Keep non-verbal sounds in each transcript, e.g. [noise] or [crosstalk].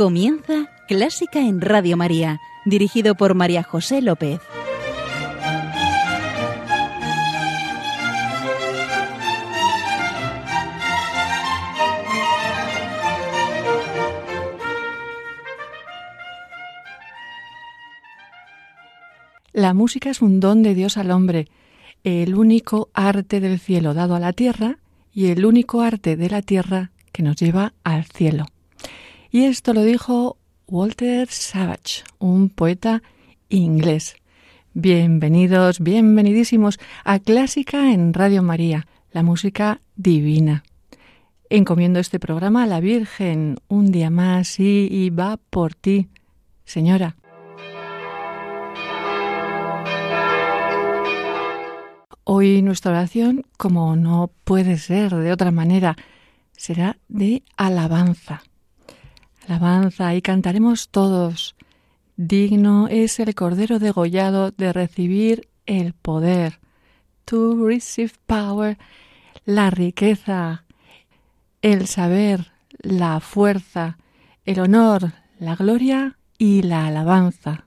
Comienza Clásica en Radio María, dirigido por María José López. La música es un don de Dios al hombre, el único arte del cielo dado a la tierra y el único arte de la tierra que nos lleva al cielo. Y esto lo dijo Walter Savage, un poeta inglés. Bienvenidos, bienvenidísimos a Clásica en Radio María, la música divina. Encomiendo este programa a la Virgen un día más y, y va por ti, Señora. Hoy nuestra oración, como no puede ser de otra manera, será de alabanza alabanza y cantaremos todos. Digno es el Cordero degollado de recibir el poder. To receive power, la riqueza, el saber, la fuerza, el honor, la gloria y la alabanza.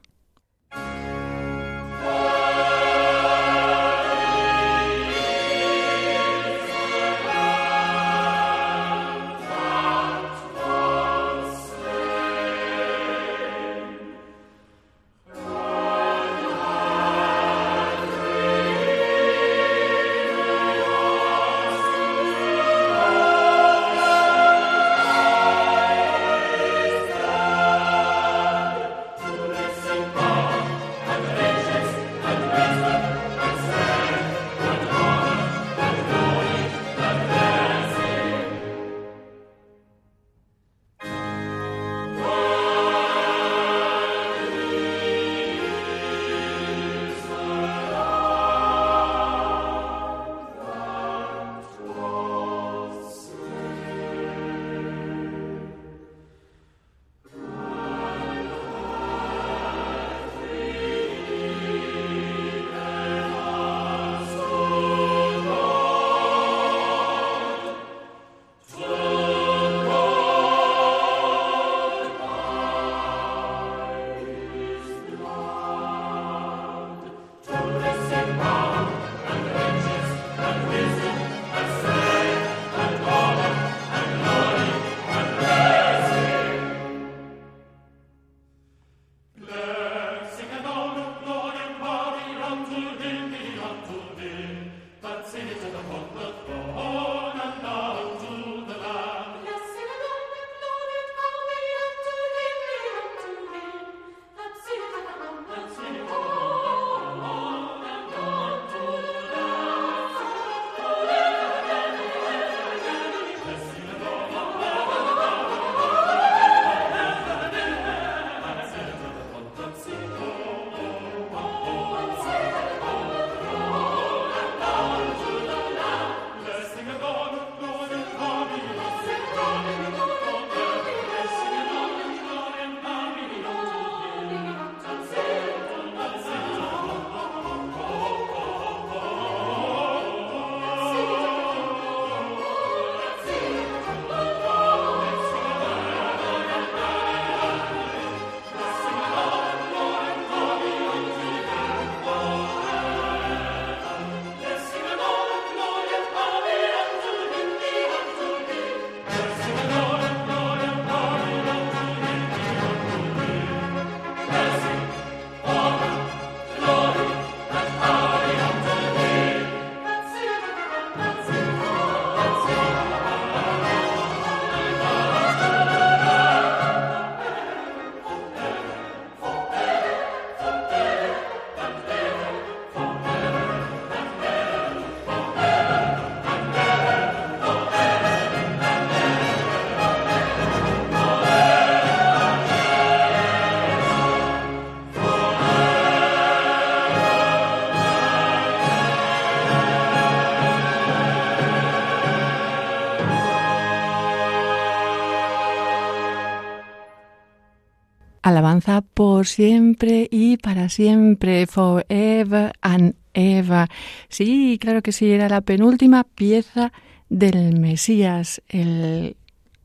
Alabanza por siempre y para siempre, forever and ever. Sí, claro que sí, era la penúltima pieza del Mesías, el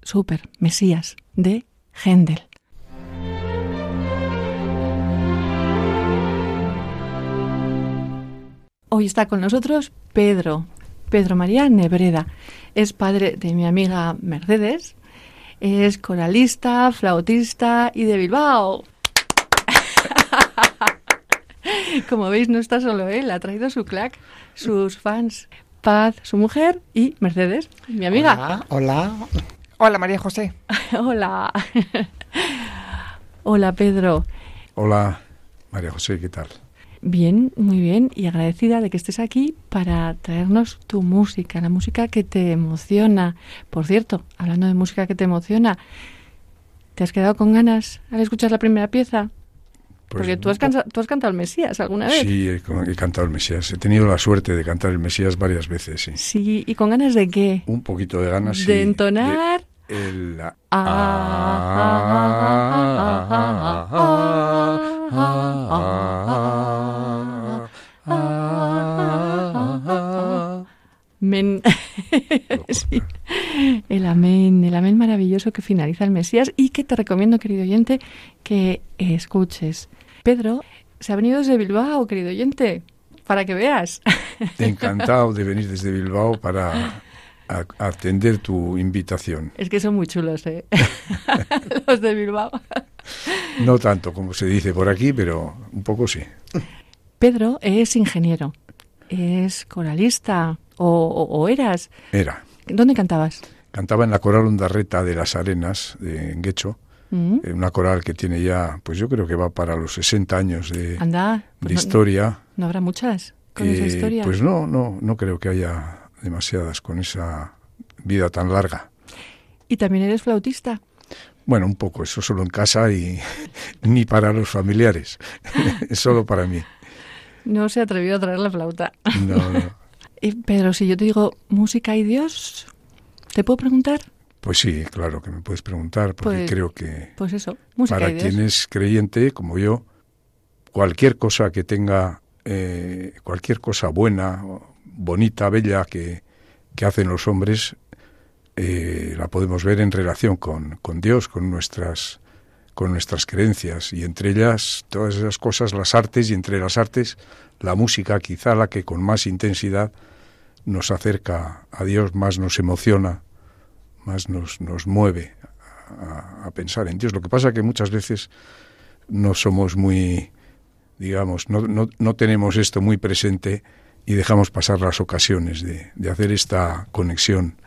super Mesías de Händel. Hoy está con nosotros Pedro, Pedro María Nebreda. Es padre de mi amiga Mercedes, es coralista, flautista y de Bilbao. [laughs] Como veis, no está solo él, ha traído su clac, sus fans, Paz, su mujer y Mercedes, mi amiga. Hola, hola. Hola, María José. [laughs] hola. hola, Pedro. Hola, María José, ¿qué tal? Bien, muy bien, y agradecida de que estés aquí para traernos tu música, la música que te emociona. Por cierto, hablando de música que te emociona, ¿te has quedado con ganas al escuchar la primera pieza? Pues Porque tú has, cansa- tú has cantado el Mesías alguna vez. Sí, he, he cantado el Mesías. He tenido la suerte de cantar el Mesías varias veces, sí. Sí, ¿y con ganas de qué? Un poquito de ganas. De sí, entonar. de el- Men. [laughs] Sí. El amén, el amén maravilloso que finaliza el Mesías y que te recomiendo, querido oyente, que escuches. Pedro se ha venido desde Bilbao, querido oyente, para que veas. [laughs] Encantado de venir desde Bilbao para a- atender tu invitación. Es que son muy chulos, ¿eh? [laughs] Los de Bilbao. No tanto como se dice por aquí, pero un poco sí. Pedro es ingeniero, es coralista, o, o- o eras. Era. ¿Dónde cantabas? Cantaba en la coral Ondarreta de las Arenas, de en Guecho, Mm, eh, una coral que tiene ya, pues yo creo que va para los 60 años de, Anda, de pues no- historia. No, habrá muchas con esa Eh, historia. Pues no, no, no creo que haya demasiadas con esa vida tan larga. Y también eres flautista. Bueno, un poco, eso solo en casa y [laughs] ni para los familiares, es [laughs] solo para mí. No se atrevió a traer la flauta. No, no. Y, Pedro, si yo te digo música y Dios, ¿te puedo preguntar? Pues sí, claro que me puedes preguntar, porque Pues, creo que Pues eso, música para y Dios. quien es creyente, como yo, cualquier cosa que tenga, eh, cualquier cosa buena, bonita, bella que, que hacen los hombres, eh, la podemos ver en relación con, con Dios, con nuestras, con nuestras creencias, y entre ellas todas esas cosas, las artes, y entre las artes, la música, quizá la que con más intensidad nos acerca a Dios, más nos emociona, más nos, nos mueve a, a pensar en Dios. Lo que pasa que muchas veces no somos muy, digamos, no, no, no tenemos esto muy presente y dejamos pasar las ocasiones de, de hacer esta conexión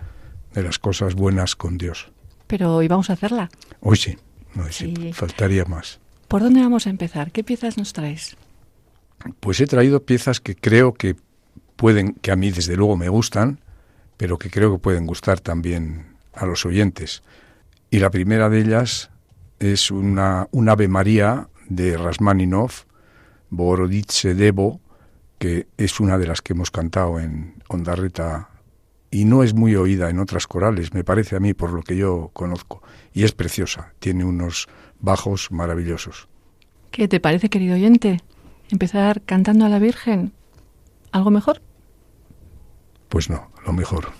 de las cosas buenas con Dios. Pero hoy vamos a hacerla. Hoy sí, no, sí, Sí. faltaría más. ¿Por dónde vamos a empezar? ¿Qué piezas nos traes? Pues he traído piezas que creo que pueden, que a mí desde luego me gustan, pero que creo que pueden gustar también a los oyentes. Y la primera de ellas es una, un Ave María de Rasmaninov, Boroditse Devo, que es una de las que hemos cantado en Ondarreta y no es muy oída en otras corales, me parece a mí, por lo que yo conozco. Y es preciosa, tiene unos bajos maravillosos. ¿Qué te parece, querido oyente? ¿Empezar cantando a la Virgen? ¿Algo mejor? Pues no, lo mejor.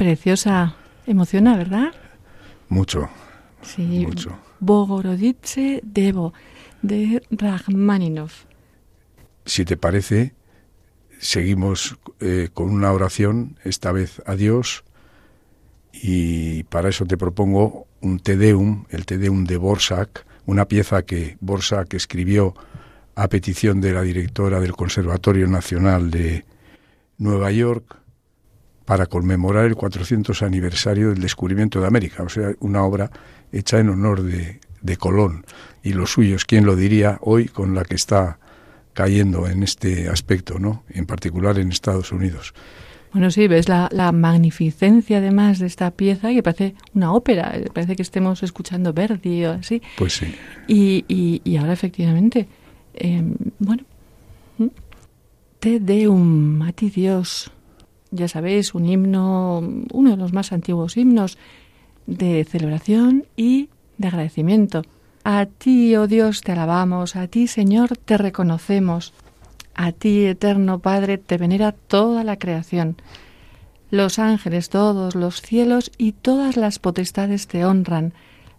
Preciosa, emociona, ¿verdad? Mucho. Sí. Mucho. Bogorodice Devo, de Rachmaninoff. Si te parece, seguimos eh, con una oración, esta vez a Dios, y para eso te propongo un Te Deum, el Te Deum de Borsak, una pieza que Borsak escribió a petición de la directora del Conservatorio Nacional de Nueva York para conmemorar el 400 aniversario del descubrimiento de América, o sea, una obra hecha en honor de, de Colón y los suyos, ¿quién lo diría hoy con la que está cayendo en este aspecto, ¿no? En particular en Estados Unidos. Bueno, sí, ves la, la, magnificencia además de esta pieza que parece una ópera, parece que estemos escuchando Verdi o así. Pues sí. Y, y, y ahora efectivamente, eh, bueno, Te Deum, a ti Dios, ya sabéis, un himno, uno de los más antiguos himnos de celebración y de agradecimiento. A ti, oh Dios, te alabamos, a ti, Señor, te reconocemos. A ti, eterno Padre, te venera toda la creación. Los ángeles, todos los cielos y todas las potestades te honran.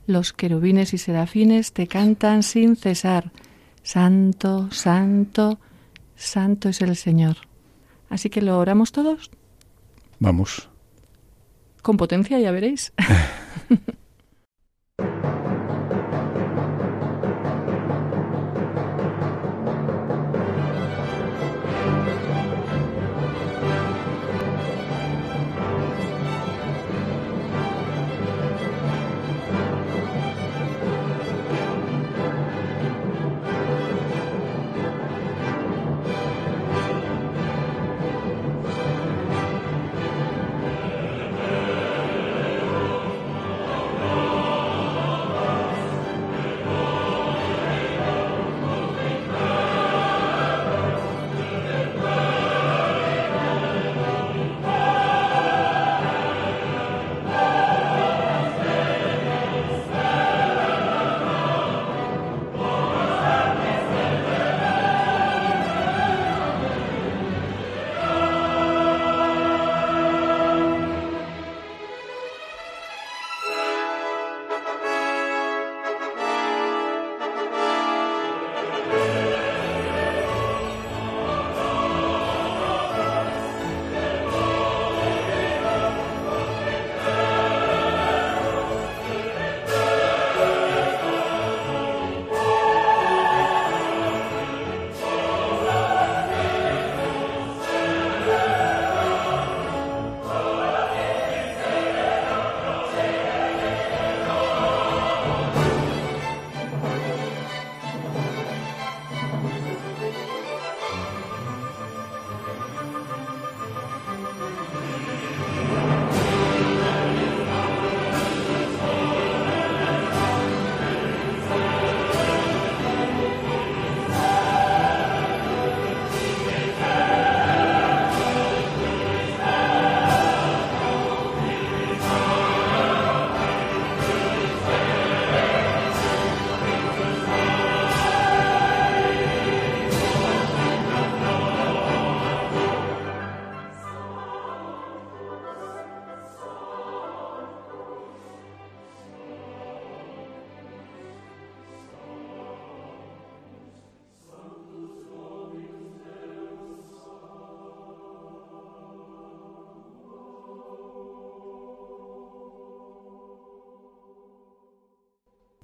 Los querubines y serafines te cantan sin cesar. Santo, santo, santo es el Señor. Así que lo oramos todos. Vamos. Con potencia, ya veréis. [laughs]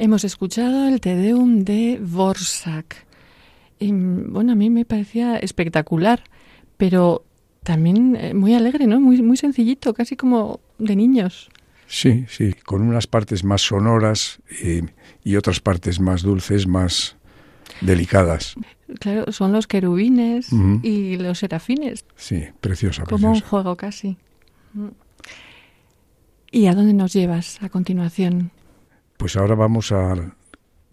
Hemos escuchado el Te Deum de Vorsak. Y, bueno, a mí me parecía espectacular, pero también eh, muy alegre, ¿no? Muy, muy sencillito, casi como de niños. Sí, sí, con unas partes más sonoras y, y otras partes más dulces, más delicadas. Claro, son los querubines uh -huh. y los serafines. Sí, preciosa, Como preciosa. un juego casi. ¿Y a dónde nos llevas a continuación? Pues ahora vamos a,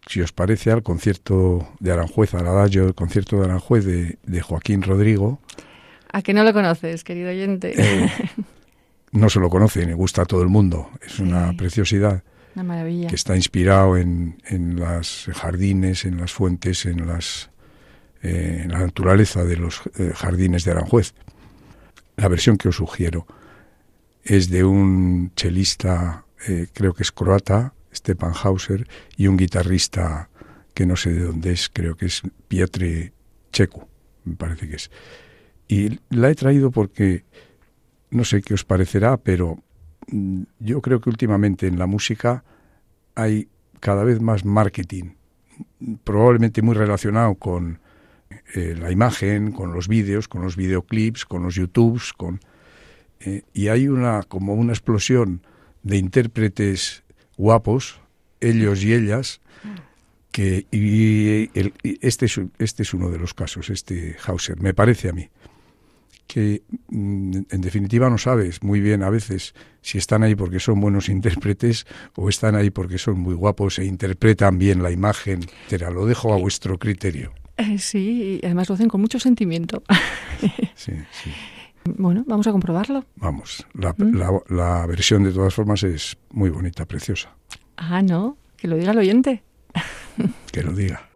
si os parece, al concierto de Aranjuez, al adagio, el concierto de Aranjuez de, de Joaquín Rodrigo. ¿A que no lo conoces, querido oyente? Eh, no se lo conoce, le gusta a todo el mundo. Es sí. una preciosidad. Una maravilla. Que está inspirado en, en los jardines, en las fuentes, en, las, eh, en la naturaleza de los eh, jardines de Aranjuez. La versión que os sugiero es de un chelista, creo que es croata, Stepan Hauser, y un guitarrista que no sé de dónde es, creo que es Pietri Cheku, me parece que es. Y la he traído porque no sé qué os parecerá, pero mm, yo creo que últimamente en la música hay cada vez más marketing, probablemente muy relacionado con eh, la imagen, con los vídeos, con los videoclips, con los YouTubes, con eh, y hay una como una explosión de intérpretes guapos, ellos y ellas, que y, este es, este es uno de los casos, este Hauser, me parece a mí que mm, en definitiva no sabes muy bien a veces si están ahí porque son buenos [laughs] intérpretes o están ahí porque son muy guapos e interpretan bien la imagen. Te lo dejo a vuestro criterio. Eh, sí, y además lo hacen con mucho sentimiento. [laughs] sí, sí. [laughs] Bueno, vamos a comprobarlo. Vamos, la, ¿Mm? la, la versión de todas formas es muy bonita, preciosa. Ah, no, que lo diga el oyente. que lo diga.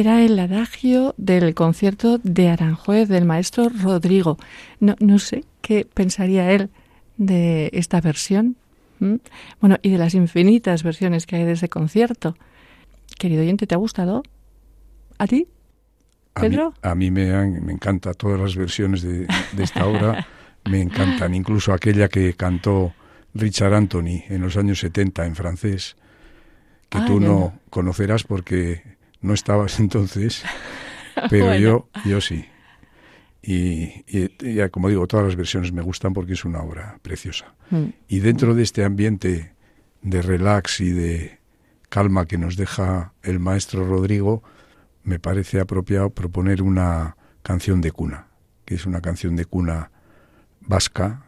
Era el adagio del concierto de Aranjuez del maestro Rodrigo. No, no sé qué pensaría él de esta versión. Bueno, y de las infinitas versiones que hay de ese concierto. Querido oyente, ¿te ha gustado? ¿A ti? ¿Pedro? A mí, me, me encanta todas las versiones de, esta obra. [laughs] me encantan, incluso aquella que cantó Richard Anthony en los años 70 en francés, que ah, tú no conocerás porque no estabas [laughs] entonces, [laughs] pero yo, yo sí. Y, como digo, todas las versiones me gustan porque es una obra preciosa. Mm. Y dentro de este ambiente de relax y de calma que nos deja el maestro Rodrigo, me parece apropiado proponer una canción de cuna, que es una canción de cuna vasca,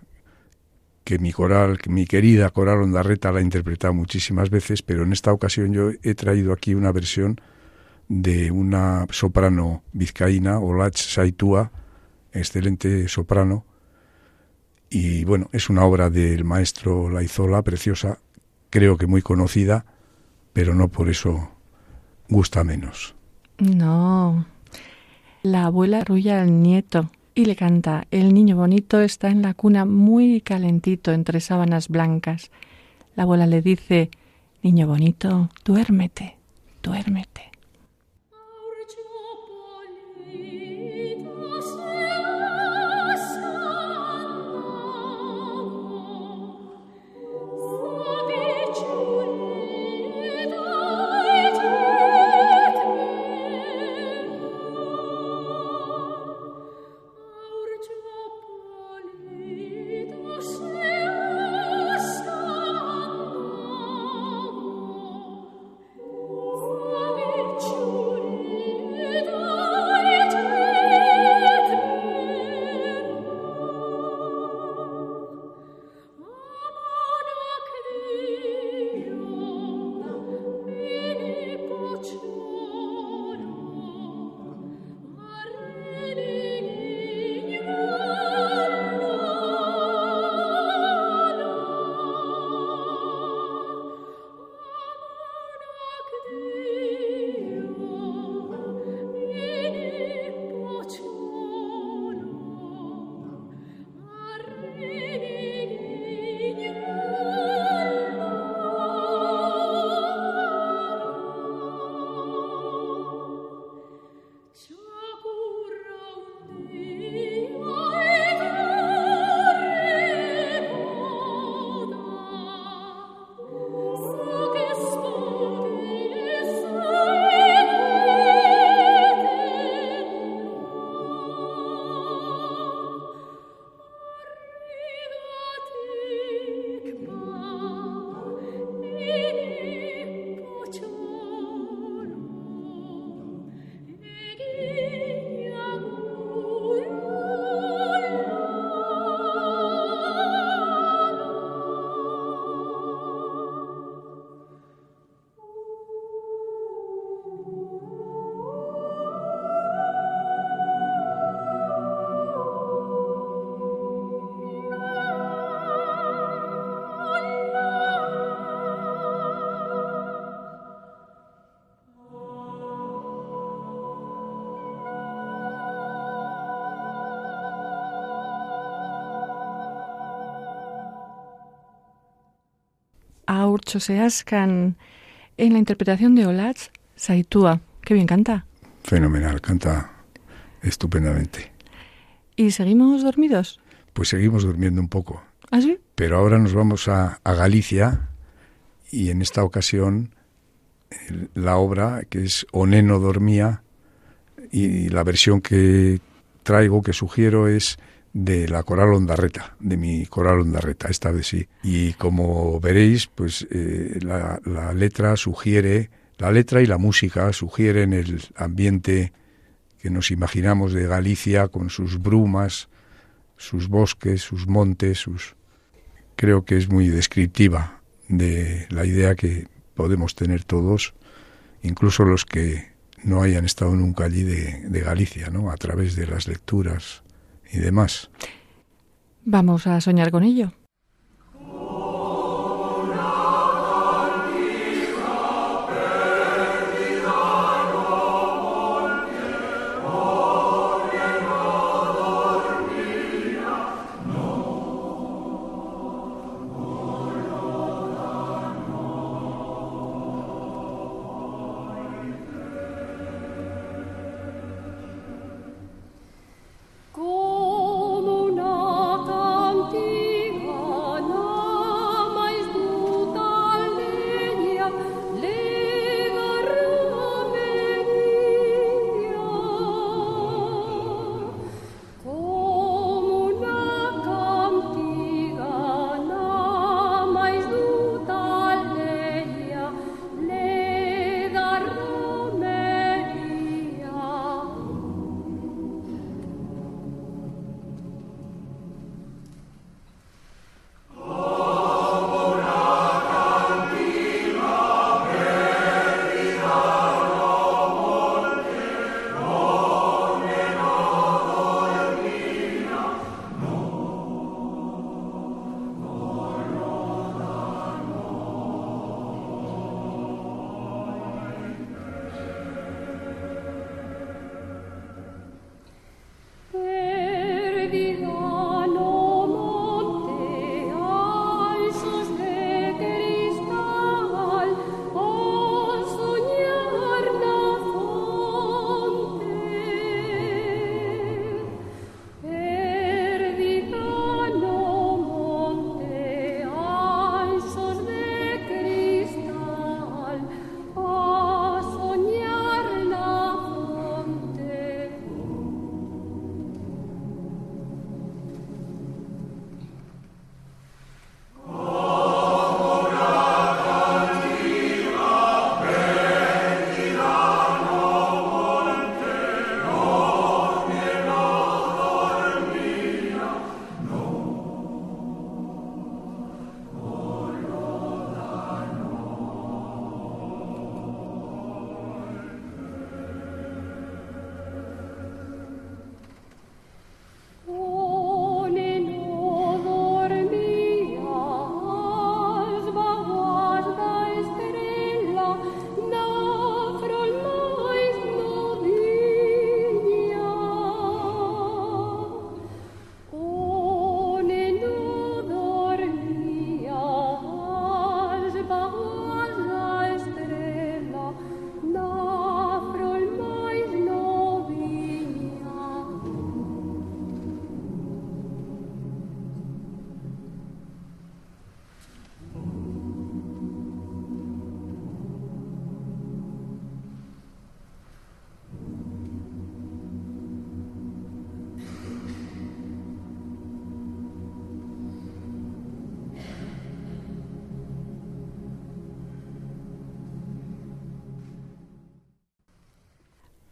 que mi coral, que mi querida coral Ondarreta la ha interpretado muchísimas veces, pero en esta ocasión yo he traído aquí una versión de una soprano vizcaína, Olach Saitua, excelente soprano. Y bueno, es una obra del maestro Laizola, preciosa, creo que muy conocida, pero no por eso gusta menos. No. La abuela arrulla al nieto y le canta, el niño bonito está en la cuna muy calentito entre sábanas blancas. La abuela le dice, niño bonito, duérmete, duérmete. Se ascan en la interpretación de Olaz Saitua. Qué bien canta. Fenomenal, canta estupendamente. ¿Y seguimos dormidos? Pues seguimos durmiendo un poco. ¿Ah, sí? Pero ahora nos vamos a, Galicia y en esta ocasión la obra que es Oneno dormía y la versión que traigo, que sugiero es de la coral Ondarreta, de mi coral Ondarreta, esta vez sí. Y como veréis, pues eh, la, la, letra sugiere, la letra y la música sugieren el ambiente que nos imaginamos de Galicia con sus brumas, sus bosques, sus montes, sus... Creo que es muy descriptiva de la idea que podemos tener todos, incluso los que no hayan estado nunca allí de, de Galicia, ¿no? A través de las lecturas y demás. Vamos a soñar con ello.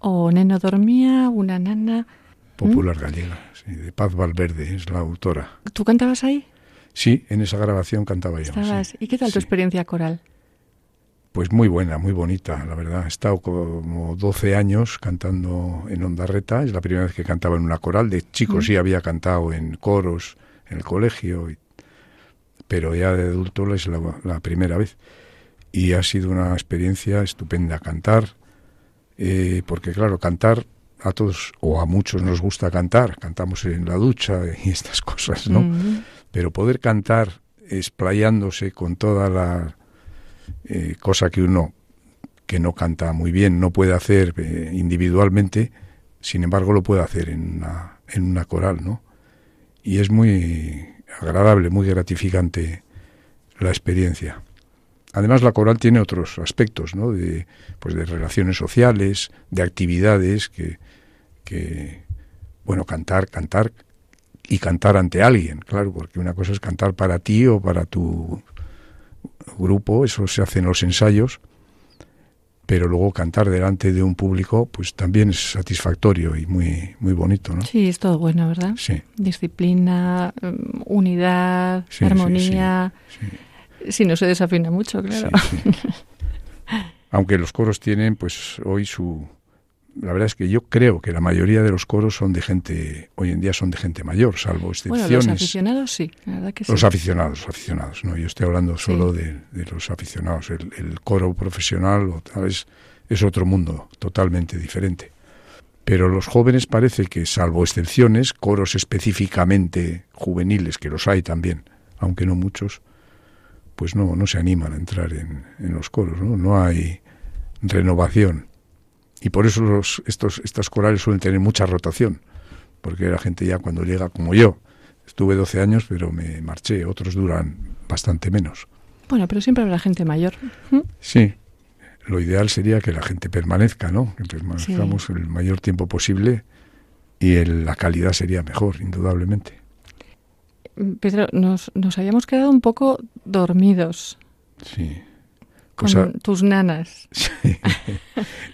O Neno dormía, una nana. Popular gallega, sí, de Paz Valverde, es la autora. ¿Tú cantabas ahí? Sí, en esa grabación cantaba yo. ¿Estabas? ¿Y qué tal tu experiencia coral? Pues muy buena, muy bonita, la verdad. He estado como 12 años cantando en Ondarreta. Es la primera vez que cantaba en una coral. De chico sí había cantado en coros en el colegio, pero ya de adulto es la, primera vez. Y ha sido una experiencia estupenda cantar, eh, porque claro, cantar a todos o a muchos nos gusta cantar, cantamos en la ducha [laughs] y estas cosas, ¿no? Pero poder cantar explayándose con toda la eh, cosa que uno que no canta muy bien no puede hacer eh, individualmente, sin embargo lo puede hacer en una, en una coral, ¿no? Y es muy agradable, muy gratificante la experiencia. Además la coral tiene otros aspectos, ¿no? De, pues de relaciones sociales, de actividades que, que, bueno, cantar, cantar y cantar ante alguien, claro, porque una cosa es cantar para ti o para tu grupo, eso se hace en los ensayos, pero luego cantar delante de un público pues también es satisfactorio y muy muy bonito, ¿no? Sí, es todo bueno, ¿verdad? Sí. Disciplina, mm, unidad, armonía. Si no se desafina mucho, claro. Aunque los coros tienen pues hoy su la verdad es que yo creo que la mayoría de los coros son de gente, hoy en día son de gente mayor, salvo excepciones. Bueno, los aficionados sí, la verdad que sí. Los aficionados, los aficionados, no, yo estoy hablando solo de, los aficionados. El, coro profesional o tal vez es otro mundo totalmente diferente. Pero los jóvenes parece que, salvo excepciones, coros específicamente juveniles, que los hay también, aunque no muchos, pues no, no se animan a entrar en, en los coros, ¿no? No hay renovación y por eso los, estos, estas corales suelen tener mucha rotación, porque la gente ya cuando llega, como yo, estuve 12 años, pero me marché, otros duran bastante menos. Bueno, pero siempre habrá gente mayor. ¿Mm? Sí, lo ideal sería que la gente permanezca, ¿no? Que permanezcamos el mayor tiempo posible y la calidad sería mejor, indudablemente. Pedro, nos, nos habíamos quedado un poco dormidos. Sí. Pues con tus nanas.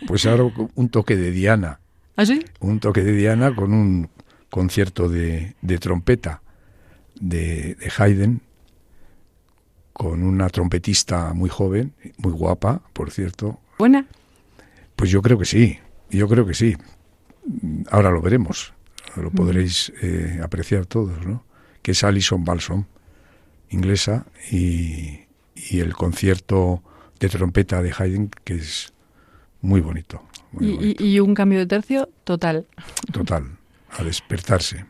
Pues ahora un toque de Diana. ¿Ah, sí? Un toque de Diana con un concierto de, trompeta de, de, Haydn, con una trompetista muy joven, muy guapa, por cierto. ¿Buena? Pues yo creo que sí, yo creo que sí. Ahora lo veremos, lo podréis eh, apreciar todos, ¿no? Que es Alison Balsom, inglesa, y, y el concierto de trompeta de Haydn, que es muy bonito. y, un cambio de tercio total. Total, a despertarse.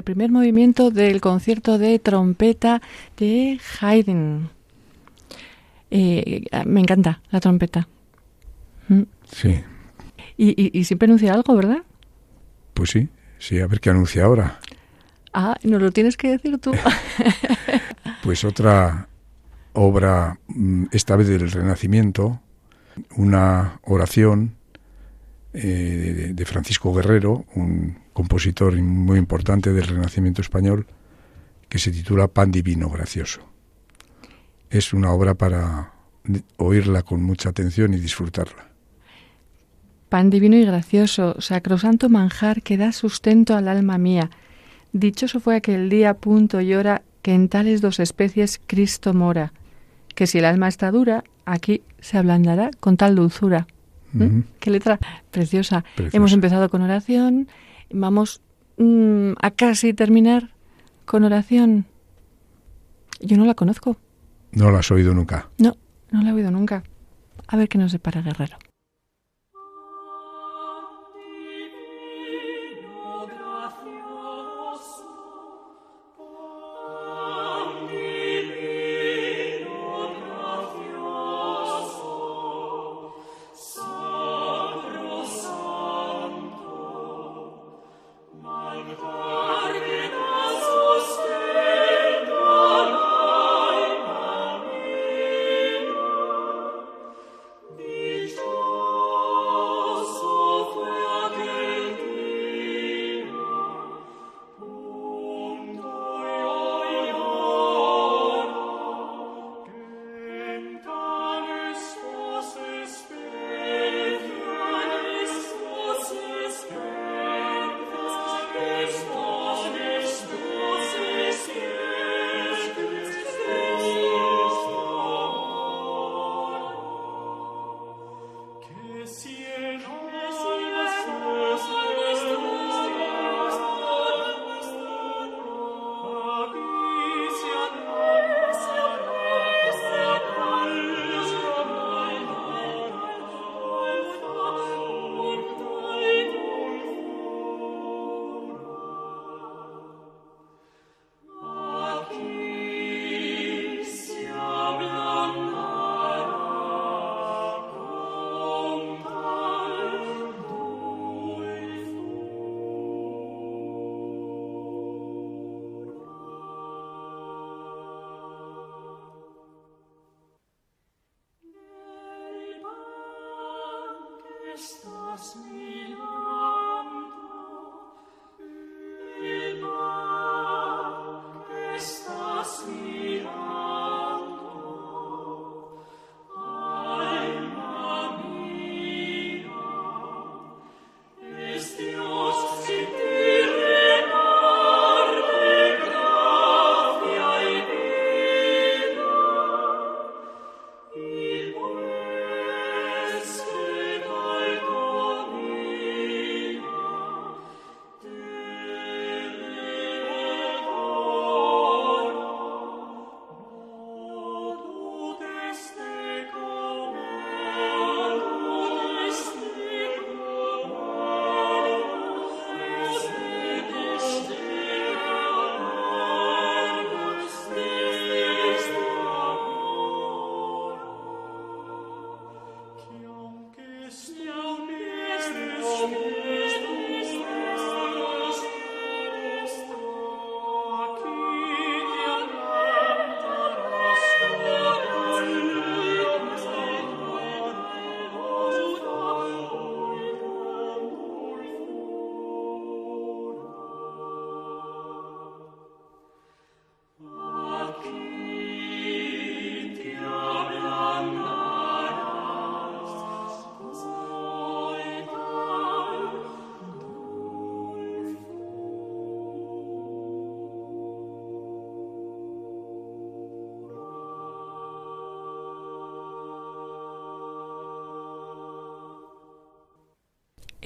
El primer movimiento del concierto de trompeta de Haydn. Eh, me encanta la trompeta. Mm. Sí. Y, y, siempre anuncia algo, ¿verdad? Pues sí, sí, a ver qué anuncia ahora. Ah, nos lo tienes que decir tú. [laughs] pues otra obra, mm, esta vez del Renacimiento, una oración eh, de, Francisco Guerrero, un compositor muy importante del Renacimiento español, que se titula Pan Divino Gracioso. Es una obra para oírla con mucha atención y disfrutarla. Pan divino y gracioso, sacrosanto manjar que da sustento al alma mía. Dichoso fue aquel día, punto y hora, que en tales dos especies Cristo mora, que si el alma está dura, aquí se ablandará con tal dulzura. ¿Mm? Qué letra preciosa. Hemos empezado con oración, vamos mm, a casi terminar con oración. Yo no la conozco. No la has oído nunca. No, no la he oído nunca. A ver qué nos separa Guerrero.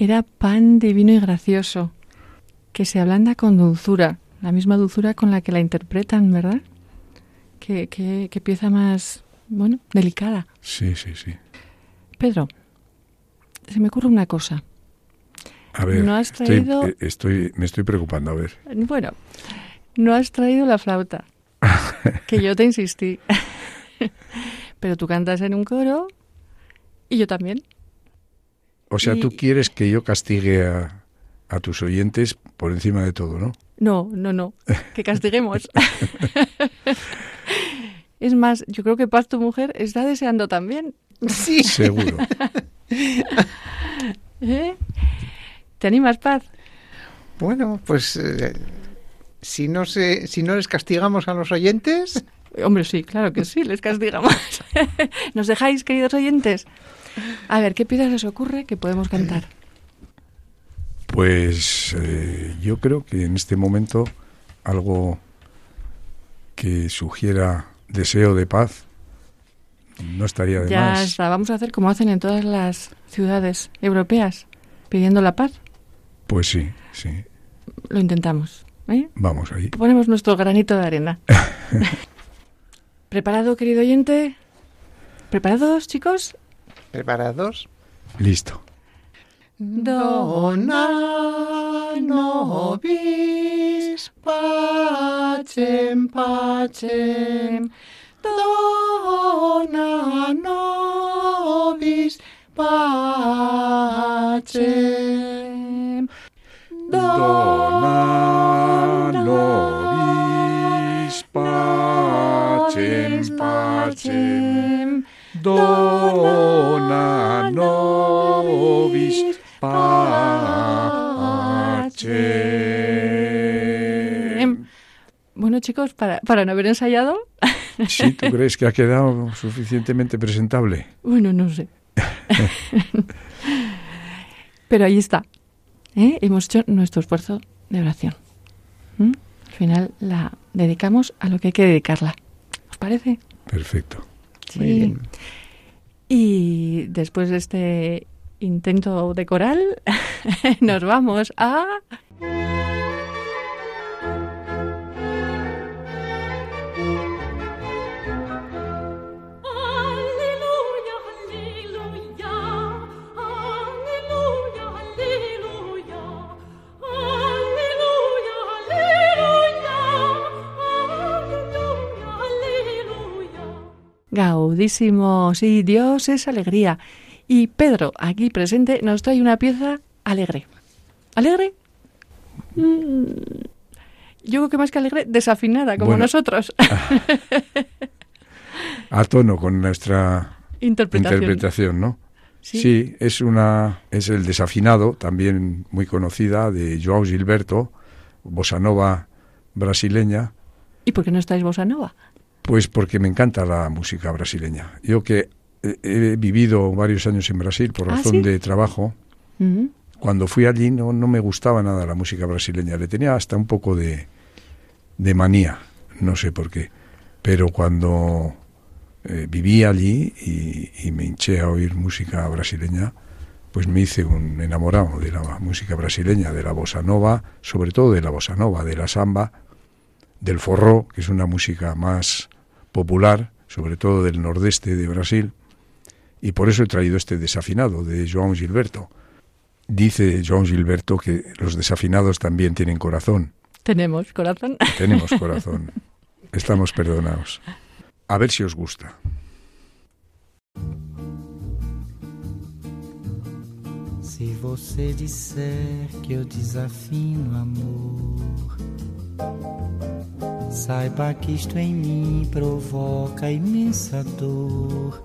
Era pan divino y gracioso, que se ablanda con dulzura, la misma dulzura con la que la interpretan, ¿verdad? Qué, qué, qué pieza más, bueno, delicada. Sí, sí, sí. Pedro, se me ocurre una cosa. A ver, ¿No has estoy- traído- eh, estoy, me estoy preocupando, a ver. Bueno, no has traído la flauta, [laughs] que yo te insistí. [laughs] Pero tú cantas en un coro y yo también. O sea, tú Y- quieres que yo castigue a, a tus oyentes por encima de todo, ¿no? No, no, no, que castiguemos. [laughs] es más, yo creo que Paz, tu mujer, está deseando también. Sí. Seguro. [laughs] ¿Eh? ¿Te animas, Paz? Bueno, pues eh, si no se, si no les castigamos a los oyentes, Hombre, sí, claro que sí, les castigamos. [laughs] ¿Nos dejáis, queridos oyentes? A ver, ¿qué piezas os ocurre que podemos cantar? Pues eh, yo creo que en este momento algo que sugiera deseo de paz no estaría de Ya más. está, vamos a hacer como hacen en todas las ciudades europeas, pidiendo la paz. Pues sí, sí. Lo intentamos. ¿eh? Vamos ahí. Ponemos nuestro granito de arena. [laughs] ¿Preparado, querido oyente? ¿Preparados, chicos? Preparados. Listo. Dona nobis pacem pacem Dona nobis pacem nobis pacem Bueno, chicos, para, para no haber ensayado, [laughs] ¿Sí? ¿Tú crees que ha quedado suficientemente presentable? bueno, no sé. Pero ahí está. ¿eh? Hemos hecho nuestro esfuerzo de oración. ¿Mm? Al final la dedicamos a lo que hay que dedicarla. ¿Os parece? Perfecto. Muy bien. Y después de este intento de coral, [laughs] nos vamos a... Gaudísimo, sí, Dios es alegría. Y Pedro, aquí presente, nos trae una pieza alegre. ¿Alegre? Mm, yo creo que más que alegre, desafinada, como Bueno. nosotros. [laughs] A tono con nuestra Interpretación. interpretación, ¿no? Sí. es una es el desafinado, también muy conocida de João Gilberto, bossa nova brasileña. ¿Y por qué no estáis bossa nova? Pues porque me encanta la música brasileña. Yo que he, vivido varios años en Brasil por ¿Ah, razón sí? de trabajo, cuando fui allí no, no me gustaba nada la música brasileña, le tenía hasta un poco de, de manía, no sé por qué. Pero cuando eh, viví allí y, y me hinché a oír música brasileña, pues me hice un enamorado de la música brasileña, de la bossa nova, sobre todo de la bossa nova, de la samba, del forró, que es una música más popular, sobre todo del nordeste de Brasil, y por eso he traído este desafinado de João Gilberto. Dice João Gilberto que los desafinados también tienen corazón. Tenemos corazón. [laughs] Tenemos corazón. Estamos perdonados. A ver si os gusta. Se você disser que eu desafino amor, saiba que isto em mim provoca imensa dor.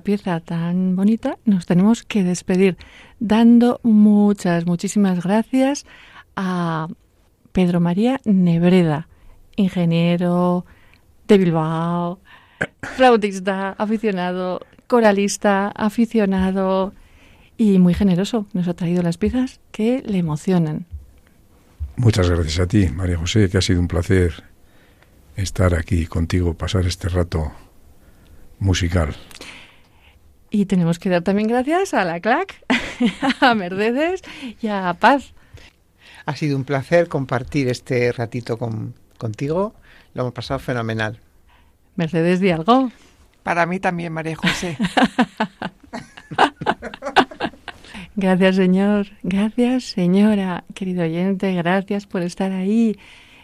pieza tan bonita nos tenemos que despedir dando muchas, muchísimas gracias a Pedro María Nebreda, ingeniero de Bilbao, flautista, aficionado, coralista, aficionado y muy generoso. Nos ha traído las piezas que le emocionan. Muchas gracias a ti, María José, que ha sido un placer estar aquí contigo, pasar este rato musical. Y tenemos que dar también gracias a la CLAC, [laughs] a Mercedes y a Paz. Ha sido un placer compartir este ratito con, contigo. Lo hemos pasado fenomenal. Mercedes di algo. Para mí también, María José. [laughs] Gracias, señor. Gracias, señora. Querido oyente, gracias por estar ahí.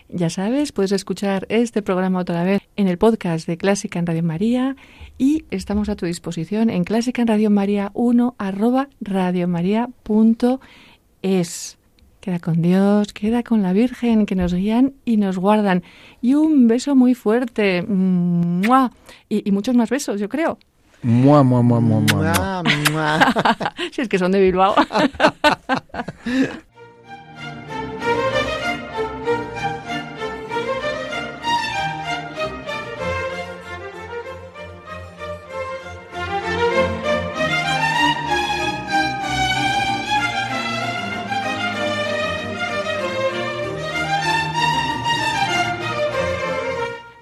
Ya sabes, puedes escuchar este programa otra vez en el podcast de Clásica en Radio María y estamos a tu disposición en Clásica en Radio María 1 arroba radiomaria.es. Queda con Dios, queda con la Virgen que nos guían y nos guardan. Y un beso muy fuerte. ¡Mua! Y, y muchos más besos, yo creo. Mua, mua, mua, mua, mua, mua. Mua, mua. [laughs] si es que son de Bilbao. [laughs]